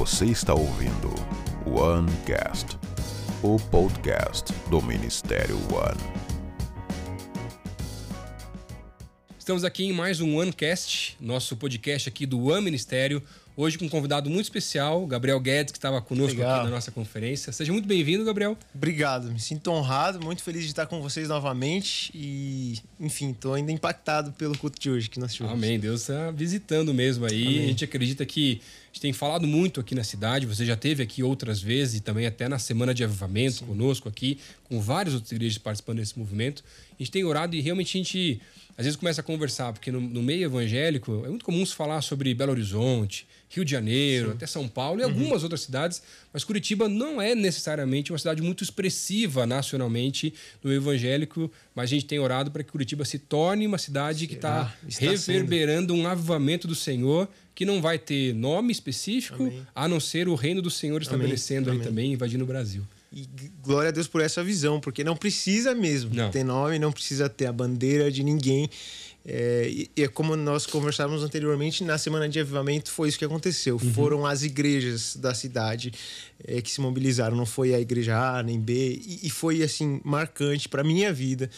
Você está ouvindo OneCast, o podcast do Ministério One. Estamos aqui em mais um OneCast, nosso podcast aqui do One Ministério. Hoje com um convidado muito especial, Gabriel Guedes, que estava conosco Legal. aqui na nossa conferência. Seja muito bem-vindo, Gabriel. Obrigado, me sinto honrado, muito feliz de estar com vocês novamente e, enfim, estou ainda impactado pelo culto de hoje que nós tivemos. Amém. Deus está visitando mesmo aí. Amém. A gente acredita que a gente tem falado muito aqui na cidade. Você já teve aqui outras vezes e também até na semana de avivamento conosco aqui, com várias outras igrejas participando desse movimento. A gente tem orado e realmente a gente às vezes começa a conversar, porque no, no meio evangélico é muito comum se falar sobre Belo Horizonte, Rio de Janeiro, até São Paulo e algumas outras cidades, mas Curitiba não é necessariamente uma cidade muito expressiva nacionalmente no evangélico, mas a gente tem orado para que Curitiba se torne uma cidade que está Está sendo. reverberando um avivamento do Senhor que não vai ter nome específico, Amém. a não ser o reino do Senhor estabelecendo aí Amém. também, invadindo o Brasil. E glória a Deus por essa visão, porque não precisa mesmo Não. ter nome, não precisa ter a bandeira de ninguém. É, e, e é como nós conversávamos anteriormente, na semana de avivamento foi isso que aconteceu. Uhum. Foram as igrejas da cidade é, que se mobilizaram, não foi a igreja A nem B, e, e foi assim marcante para minha vida.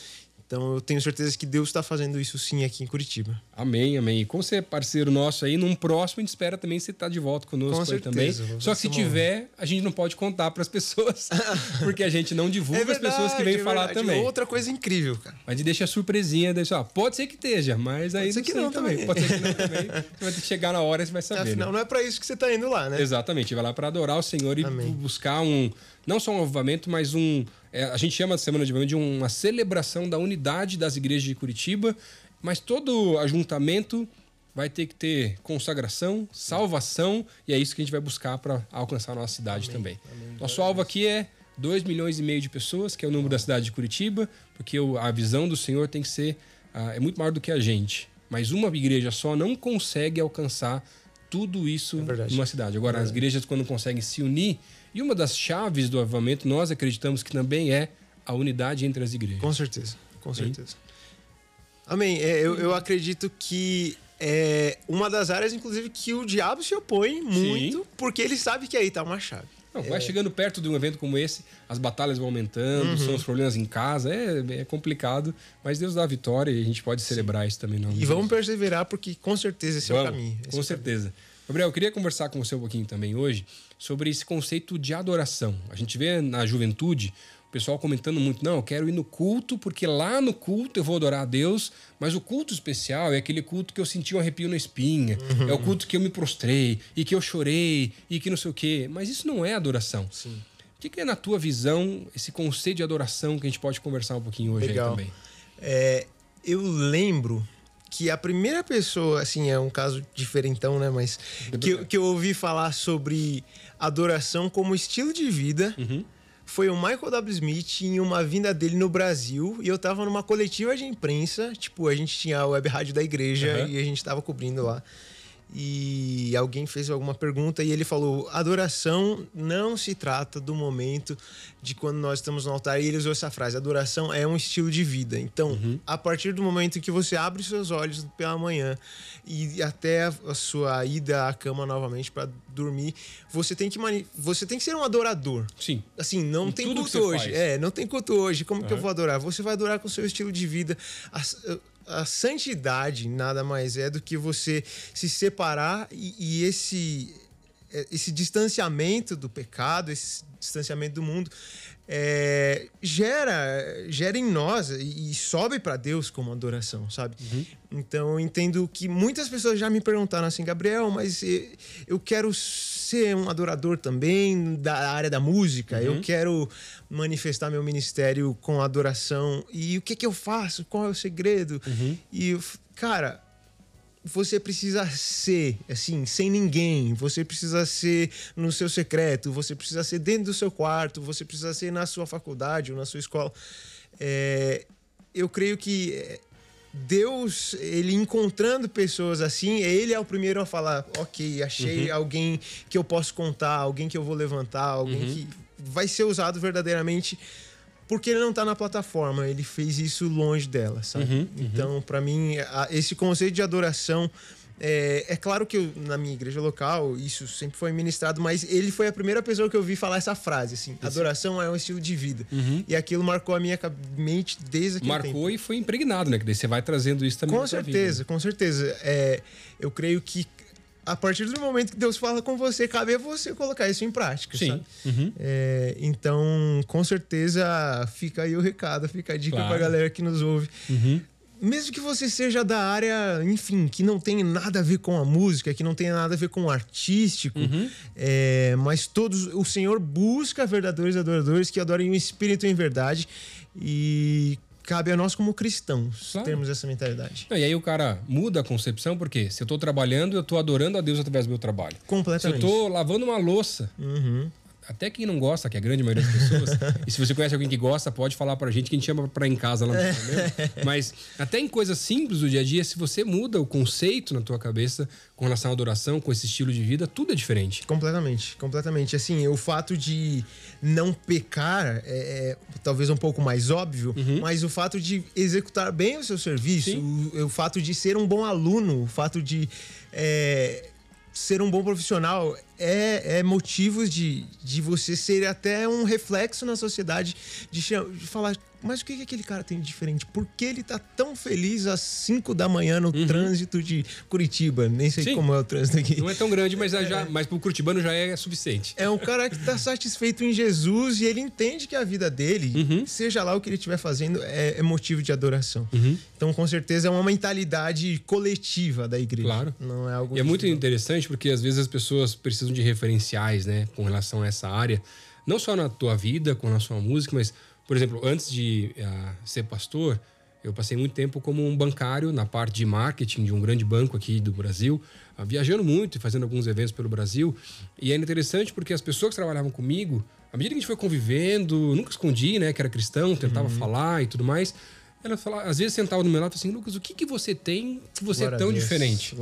Então eu tenho certeza que Deus está fazendo isso sim aqui em Curitiba. Amém, amém. E como você é parceiro nosso aí, num próximo a gente espera também você estar de volta conosco Com aí certeza, também. Só que se ser tiver, a gente não pode contar para as pessoas, porque a gente não divulga as pessoas que vêm é falar verdade. também. Outra coisa incrível, cara. Mas deixa a surpresinha, deixa, ó, pode ser que esteja, mas aí ser não que sei não também. também. Pode ser que não também. Você vai ter que chegar na hora e você vai saber. Afinal, né? não é para isso que você está indo lá, né? Exatamente, vai lá para adorar o Senhor e Amém. buscar um, não só um avivamento, mas um, é, a gente chama de Semana de Avivamento de uma celebração da unidade das igrejas de Curitiba, mas todo ajuntamento vai ter que ter consagração, salvação, e é isso que a gente vai buscar para alcançar a nossa cidade também. Nosso alvo aqui é 2 milhões e meio de pessoas, que é o número da cidade de Curitiba, porque a visão do Senhor tem que ser ah, é muito maior do que a gente. Mas uma igreja só não consegue alcançar tudo isso É numa cidade. Agora, as igrejas, quando conseguem se unir, e uma das chaves do avivamento, nós acreditamos que também é a unidade entre as igrejas. Com certeza, com certeza. Amém. É, eu, eu acredito que é uma das áreas, inclusive, que o diabo se opõe muito, porque ele sabe que aí tá uma chave. Não, vai chegando perto de um evento como esse, as batalhas vão aumentando, Uhum. são os problemas em casa, é, é complicado, mas Deus dá a vitória e a gente pode celebrar isso também. Não, E vamos perseverar, porque com certeza esse é o Vamos, caminho. Esse Com é certeza. Gabriel, eu queria conversar com você um pouquinho também hoje sobre esse conceito de adoração. A gente vê na juventude pessoal comentando muito, não, eu quero ir no culto, porque lá no culto eu vou adorar a Deus, mas o culto especial é aquele culto que eu senti um arrepio na espinha, Uhum. é o culto que eu me prostrei, e que eu chorei, e que não sei o quê. Mas isso não é adoração. Sim. O que que é, na tua visão, esse conceito de adoração que a gente pode conversar um pouquinho hoje Legal. aí também? É, eu lembro que a primeira pessoa, assim, é um caso diferentão, né? Mas que, eu- que eu ouvi falar sobre adoração como estilo de vida Uhum. Foi o Michael W. Smith em uma vinda dele no Brasil. E eu tava numa coletiva de imprensa, tipo, a gente tinha a web rádio da igreja Aham. e a gente tava cobrindo lá. E alguém fez alguma pergunta e ele falou: adoração não se trata do momento de quando nós estamos no altar. E ele usou essa frase: adoração é um estilo de vida. Então, a partir do momento que você abre seus olhos pela manhã e até a, sua ida à cama novamente para dormir, você tem que você tem que ser um adorador. Sim. Assim, não Em tem culto hoje. faz. É, não tem culto hoje. Como que eu vou adorar? Você vai adorar com o seu estilo de vida. A, a santidade nada mais é do que você se separar e, e esse é, esse distanciamento do pecado, esse distanciamento do mundo, é, gera, gera em nós e, e sobe para Deus como adoração, sabe? Então eu entendo que muitas pessoas já me perguntaram assim, Gabriel, mas eh, eu quero ser um adorador também da área da música, eu quero manifestar meu ministério com adoração e o que que eu faço? Qual é o segredo? E eu f- cara, você precisa ser, assim, sem ninguém. Você precisa ser no seu secreto, você precisa ser dentro do seu quarto, você precisa ser na sua faculdade ou na sua escola. É, eu creio que é, Deus, ele encontrando pessoas assim, ele é o primeiro a falar: ok, achei alguém que eu posso contar, alguém que eu vou levantar, alguém que vai ser usado verdadeiramente porque ele não tá na plataforma, ele fez isso longe dela, sabe? Então, para mim, esse conceito de adoração É, é claro que eu, na minha igreja local isso sempre foi ministrado, mas ele foi a primeira pessoa que eu vi falar essa frase, assim, adoração é um estilo de vida. E aquilo marcou a minha mente desde aquele tempo. Marcou e foi impregnado, né? Que daí você vai trazendo isso também Com sua vida, certeza, com certeza. É, eu creio que a partir do momento que Deus fala com você, cabe a você colocar isso em prática, Sim. sabe? Uhum. É, então, com certeza, fica aí o recado, fica a dica Claro. pra galera que nos ouve. Uhum. Mesmo que você seja da área, enfim, que não tem nada a ver com a música, que não tenha nada a ver com o artístico, Uhum. é, mas todos, o Senhor busca verdadeiros adoradores que adorem o Espírito em verdade e cabe a nós como cristãos Claro. termos essa mentalidade. Não, E aí o cara muda a concepção, porque se eu tô trabalhando, eu tô adorando a Deus através do meu trabalho. Se eu Completamente. tô lavando uma louça, Uhum. Até quem não gosta, que é a grande maioria das pessoas, e se você conhece alguém que gosta, pode falar pra gente que a gente chama pra ir em casa lá no mesmo. Mas até em coisas simples do dia a dia, se você muda o conceito na tua cabeça com relação à adoração, com esse estilo de vida, tudo é diferente. Completamente, completamente. Assim, o fato de não pecar é, é talvez um pouco mais óbvio, mas o fato de executar bem o seu serviço, o, o fato de ser um bom aluno, o fato de é, ser um bom profissional é, é motivos de, de você ser até um reflexo na sociedade, de, de falar. Mas o que, que aquele cara tem de diferente? Por que ele tá tão feliz às 5 da manhã no trânsito de Curitiba? Nem sei Sim. como é o trânsito aqui. Não é tão grande, mas, é já, mas pro curitibano já é suficiente. É um cara que está satisfeito em Jesus e ele entende que a vida dele, Uhum. seja lá o que ele estiver fazendo, é, é motivo de adoração. Uhum. Então, com certeza, é uma mentalidade coletiva da igreja. Claro. Não é algo. E é muito individual. interessante porque às vezes as pessoas precisam de referenciais, né, com relação a essa área, não só na tua vida, com relação à música, mas, por exemplo, antes de ah, ser pastor, eu passei muito tempo como um bancário na parte de marketing de um grande banco aqui do Brasil, ah, viajando muito e fazendo alguns eventos pelo Brasil. E é interessante porque as pessoas que trabalhavam comigo, à medida que a gente foi convivendo, nunca escondi, né, que era cristão, tentava Uhum. falar e tudo mais. Ela falava, às vezes sentava do meu lado e falava assim, Lucas, o que, que você tem que você Glória é tão Deus, diferente?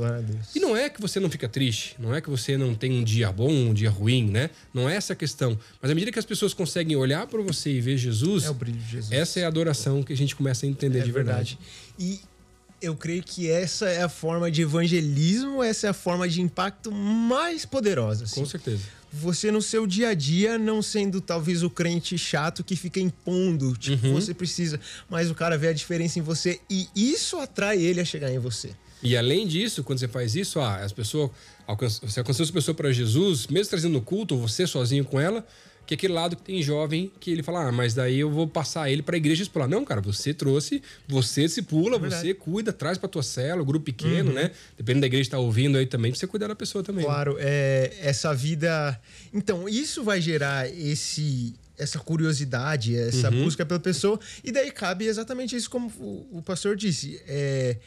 E não é que você não fica triste, não é que você não tem um dia bom, um dia ruim, né? Não é essa a questão. Mas à medida que as pessoas conseguem olhar para você e ver Jesus, É o brilho de Jesus. essa é a adoração que a gente começa a entender É de verdade. E eu creio que essa é a forma de evangelismo, essa é a forma de impacto mais poderosa. assim. Com certeza. Você no seu dia a dia não sendo talvez o crente chato que fica impondo, tipo, Uhum. você precisa, mas o cara vê a diferença em você e isso atrai ele a chegar em você. E além disso, quando você faz isso, ah, as pessoas você alcançou as pessoas para Jesus, mesmo trazendo no culto, ou você sozinho com ela, que é aquele lado que tem jovem que ele fala, ah, mas daí eu vou passar ele para a igreja explorar. Não, cara, você trouxe, você se pula, verdade. você cuida, traz para tua cela, grupo pequeno, né? Dependendo da igreja que tá ouvindo aí também, você cuidar da pessoa também. né? Claro, é, essa vida. Então, isso vai gerar esse essa curiosidade, essa Uhum. busca pela pessoa, e daí cabe exatamente isso como o, o pastor disse. É,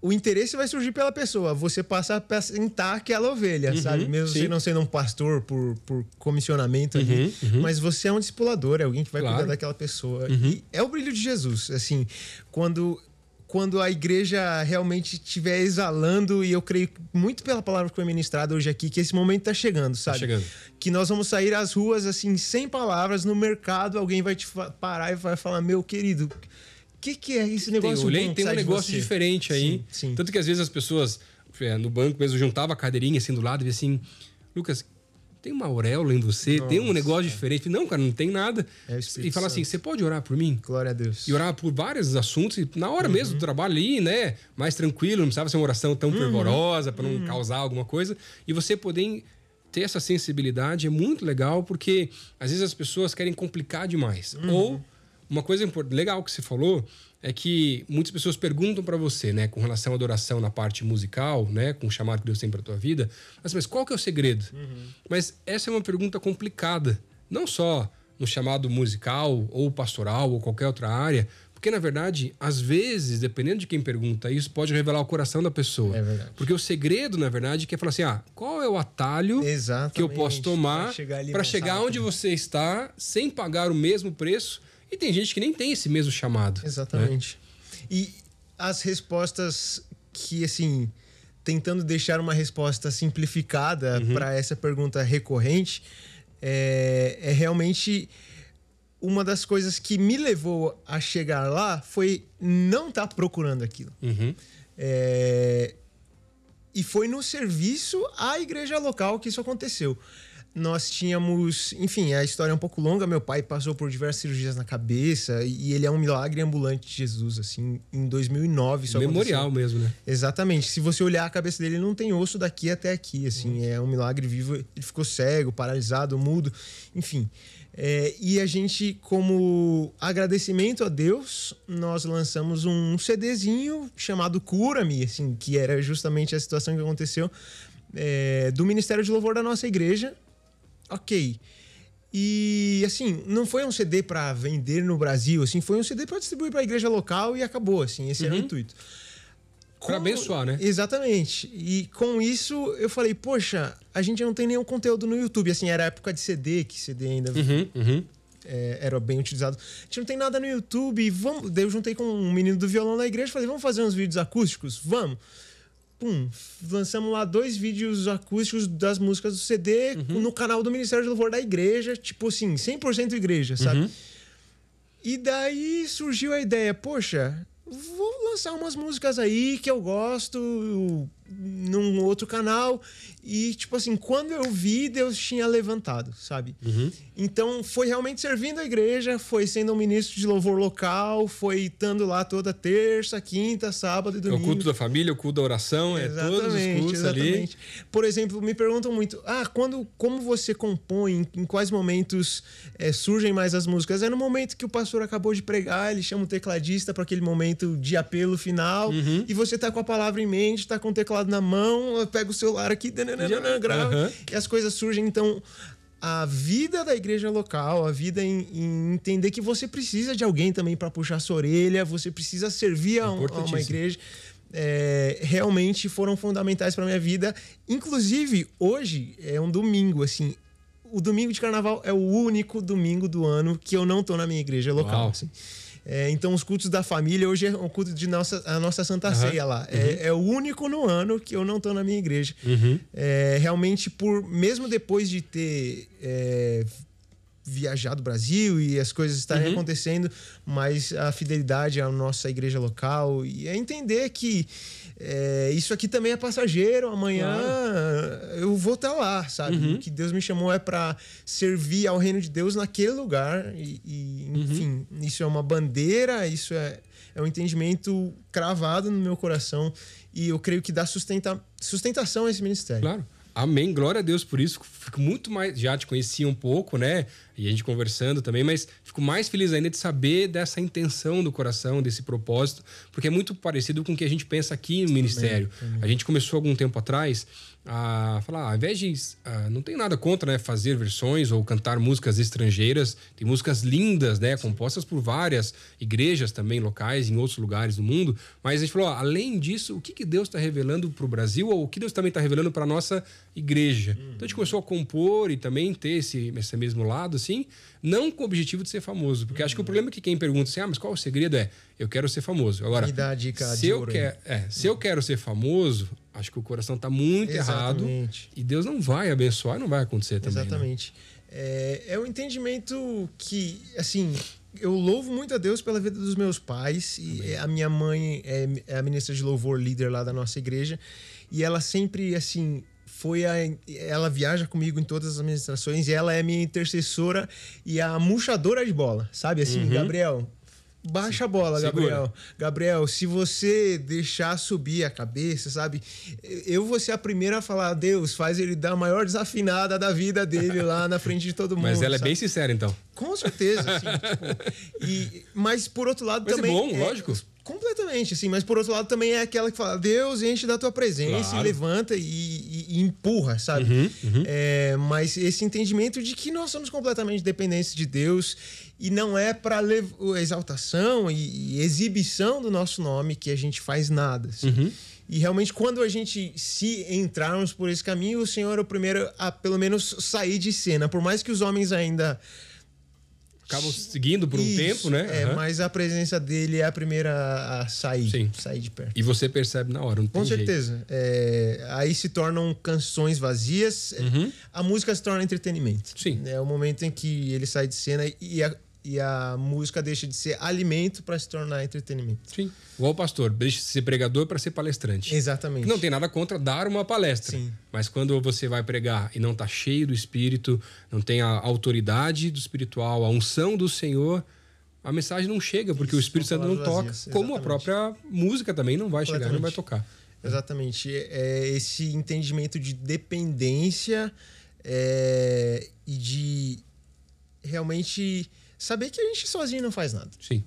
o interesse vai surgir pela pessoa. Você passa a apresentar aquela ovelha, sabe? Mesmo Uhum. sim. você não sendo um pastor por, por comissionamento ali, mas você é um discipulador, é alguém que vai Claro. cuidar daquela pessoa. E é o brilho de Jesus. Assim, quando quando a igreja realmente estiver exalando, e eu creio muito pela palavra que foi ministrada hoje aqui, que esse momento está chegando, sabe? chegando. Que nós vamos sair às ruas, assim, sem palavras, no mercado, alguém vai te parar e vai falar, meu querido, que, que é esse Tem, negócio olhei, bom que tem um negócio diferente aí. Sim, sim. Tanto que às vezes as pessoas é, no banco mesmo juntava a cadeirinha assim do lado e via assim, Lucas, tem uma auréola em você, tem um Nossa. negócio diferente. Não, cara, não tem nada. É e fala assim, você pode orar por mim? Glória a Deus. E orar por vários assuntos, e na hora Uhum. mesmo do trabalho ali, né? Mais tranquilo, não precisava ser uma oração tão Uhum. fervorosa para não causar alguma coisa. E você poder ter essa sensibilidade é muito legal, porque às vezes as pessoas querem complicar demais. Uhum. Ou uma coisa legal que você falou é que muitas pessoas perguntam para você, né, com relação à adoração na parte musical, né, com o chamado que Deus tem para tua vida, mas, mas qual que é o segredo? Mas essa é uma pergunta complicada, não só no chamado musical ou pastoral ou qualquer outra área, porque na verdade, às vezes, dependendo de quem pergunta isso, pode revelar o coração da pessoa. É verdade. Porque o segredo, na verdade, é falar assim: "Ah, qual é o atalho Exatamente. que eu posso tomar chegar para chegar rápido. onde você está sem pagar o mesmo preço?" E tem gente que nem tem esse mesmo chamado. né? Exatamente. E as respostas que, assim, tentando deixar uma resposta simplificada Uhum. para essa pergunta recorrente, é, é realmente uma das coisas que me levou a chegar lá foi não estar procurando aquilo. Uhum. É, e foi no serviço à igreja local que isso aconteceu. Nós tínhamos, enfim, a história é um pouco longa. Meu pai passou por diversas cirurgias na cabeça e ele é um milagre ambulante de Jesus, assim, em 2009. Isso Memorial aconteceu. mesmo, né? Exatamente. Se você olhar a cabeça dele, ele não tem osso daqui até aqui, assim, é um milagre vivo. Ele ficou cego, paralisado, mudo, enfim. É, e a gente, como agradecimento a Deus, nós lançamos um CDzinho chamado Cura-me, assim, que era justamente a situação que aconteceu é, do Ministério de Louvor da nossa igreja. Ok. E assim, não foi um CD para vender no Brasil, assim, foi um CD para distribuir para a igreja local e acabou, assim, esse era o intuito. Pra abençoar, né? Exatamente. E com isso eu falei, poxa, a gente não tem nenhum conteúdo no YouTube. Assim, era época de CD, que CD ainda Uhum, uhum. é, era bem utilizado. A gente não tem nada no YouTube. Vamos... Daí eu juntei com um menino do violão da igreja e falei, vamos fazer uns vídeos acústicos? Vamos. Pum, lançamos lá dois vídeos acústicos das músicas do CD Uhum. no canal do Ministério de Louvor da igreja, tipo assim, 100% igreja, sabe? Uhum. E daí surgiu a ideia, poxa, vou lançar umas músicas aí que eu gosto num outro canal. E, tipo assim, quando eu vi, Deus tinha levantado, sabe? Uhum. Então, foi realmente servindo a igreja, foi sendo um ministro de louvor local, foi estando lá toda terça, quinta, sábado e É o domingo. culto da família, o culto da oração, é todos os cultos ali. Por exemplo, me perguntam muito: ah, quando, como você compõe? Em quais momentos eh, surgem mais as músicas? É no momento que o pastor acabou de pregar, ele chama o tecladista para aquele momento de apelo final, Uhum. e você tá com a palavra em mente, tá com o teclado na mão, pega o celular aqui, dananana, grava, Aham. e as coisas surgem. Então, a vida da igreja local, a vida em, em entender que você precisa de alguém também para puxar sua orelha, você precisa servir a, um- a uma igreja, é, realmente foram fundamentais para minha vida. Inclusive, hoje é um domingo, assim. O domingo de carnaval é o único domingo do ano que eu não tô na minha igreja local. Assim. É, então, os cultos da família, hoje é o culto de nossa, a nossa Santa Aham. Ceia lá. É, é o único no ano que eu não tô na minha igreja. Uhum. É, realmente, por mesmo depois de ter é, viajado o Brasil e as coisas estarem Uhum. acontecendo, mas a fidelidade à nossa igreja local e é entender que é, isso aqui também é passageiro. Amanhã eu vou estar lá, sabe? Uhum. O que Deus me chamou é para servir ao reino de Deus naquele lugar e, e, Uhum. enfim, isso é uma bandeira, isso é, é um entendimento cravado no meu coração e eu creio que dá sustenta, sustentação a esse ministério. Claro. Amém, glória a Deus por isso. Fico muito mais. Já te conhecia um pouco, né? E a gente conversando também, mas fico mais feliz ainda de saber dessa intenção do coração, desse propósito, porque é muito parecido com o que a gente pensa aqui no ministério. A gente começou algum tempo atrás a falar, ah, ao invés de. ah, não tem nada contra né, fazer versões ou cantar músicas estrangeiras, tem músicas lindas, né? Compostas por várias igrejas também locais, em outros lugares do mundo, mas a gente falou, ó, além disso, o que, que Deus está revelando para o Brasil ou o que Deus também está revelando para nossa igreja? Então a gente começou a compor e também ter esse, esse mesmo lado, assim, não com o objetivo de ser famoso, porque acho que o problema é que quem pergunta assim, ah, mas qual o segredo é, eu quero ser famoso. Agora, a se eu, quer, é, se eu quero ser famoso, acho que o coração está muito errado Exatamente. e Deus não vai abençoar não vai acontecer também. né? Exatamente. É, é um entendimento que, assim, eu louvo muito a Deus pela vida dos meus pais. E a minha mãe é, é a ministra de louvor, líder lá da nossa igreja. E ela sempre, assim, foi a. Ela viaja comigo em todas as administrações e ela é minha intercessora e a murchadora de bola, sabe? Assim, Gabriel. Baixa a bola, Segura. Gabriel. Gabriel, se você deixar subir a cabeça, sabe? Eu vou ser a primeira a falar, Deus, faz ele dar a maior desafinada da vida dele lá na frente de todo mundo. Mas ela é sabe? bem sincera, então. Com certeza, assim. tipo, e, mas por outro lado Mas é também. bom, lógico. Completamente, assim. Mas por outro lado também é aquela que fala, Deus enche da tua presença Claro. e levanta e, e- e empurra, sabe? Uhum, É, mas esse entendimento de que nós somos completamente dependentes de Deus e não é para exaltação e, exibição do nosso nome que a gente faz nada. assim. Uhum. E realmente, quando a gente se entrarmos por esse caminho, o Senhor é o primeiro a, pelo menos, sair de cena. Por mais que os homens ainda. Acabam seguindo por um Isso, tempo, né? É, mas a presença dele é a primeira a sair, Sim. sair de perto. E você percebe na hora, não tem Com certeza. É, aí se tornam canções vazias. A música se torna entretenimento. Uhum. Sim. É o momento em que ele sai de cena e, a- e a música deixa de ser alimento para se tornar entretenimento. Sim. Igual o pastor, deixa de ser pregador para ser palestrante. Exatamente. Não tem nada contra dar uma palestra. Sim. Mas quando você vai pregar e não está cheio do Espírito, não tem a autoridade do espiritual, a unção do Senhor, a mensagem não chega, porque Isso, o Espírito Santo não toca. vazias, Como a própria música também não vai chegar, não vai tocar. Exatamente. É esse entendimento de dependência é, e de realmente saber que a gente sozinho não faz nada. Sim.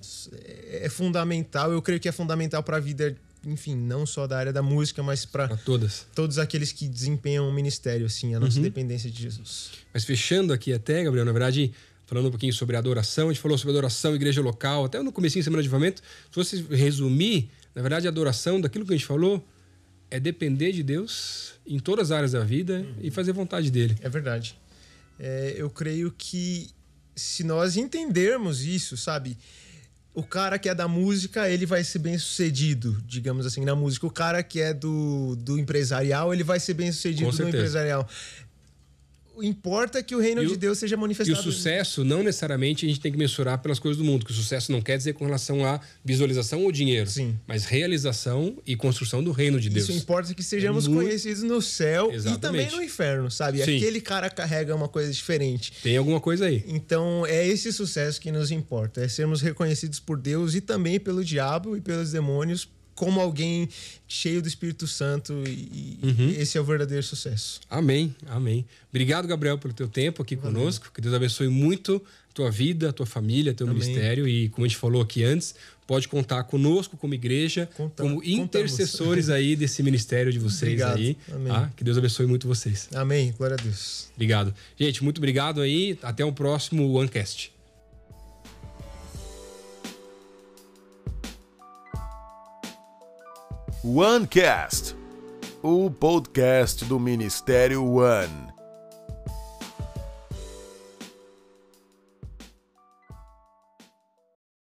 É fundamental, eu creio que é fundamental para a vida, enfim, não só da área da música, mas para todas. todos aqueles que desempenham o ministério, assim, a nossa Uhum. dependência de Jesus. Mas fechando aqui até, Gabriel, na verdade, falando um pouquinho sobre adoração, a gente falou sobre adoração, igreja local, até no comecinho da Semana de Avivamento. Se você resumir, na verdade, a adoração daquilo que a gente falou é depender de Deus em todas as áreas da vida e fazer vontade dele. É verdade. É, eu creio que se nós entendermos isso, sabe? O cara que é da música, ele vai ser bem sucedido, digamos assim, na música. O cara que é do, do empresarial, ele vai ser bem sucedido no empresarial. Importa é que o reino o- de Deus seja E o manifestado. sucesso não necessariamente a gente tem que mensurar pelas coisas do mundo, que o sucesso não quer dizer com relação a visualização ou dinheiro, Sim. mas realização e construção do reino de Deus. Isso importa que sejamos É muito- conhecidos no céu e também Exatamente. no inferno, sabe? Sim. Aquele cara carrega uma coisa diferente. Tem alguma coisa aí. Então, é esse sucesso que nos importa, é sermos reconhecidos por Deus e também pelo diabo e pelos demônios como alguém cheio do Espírito Santo e, Uhum. esse é o verdadeiro sucesso. Amém, amém. Obrigado, Gabriel, pelo teu tempo aqui conosco. Que Deus abençoe muito a tua vida, a tua família, teu Amém. ministério. E como a gente falou aqui antes, pode contar conosco como igreja, Contam- como contamos. intercessores aí desse ministério de vocês Obrigado. aí. Amém. tá? Que Deus abençoe muito vocês. Amém. Glória a Deus. Obrigado. Gente, muito obrigado aí. Até o próximo OneCast. OneCast, o podcast do Ministério One.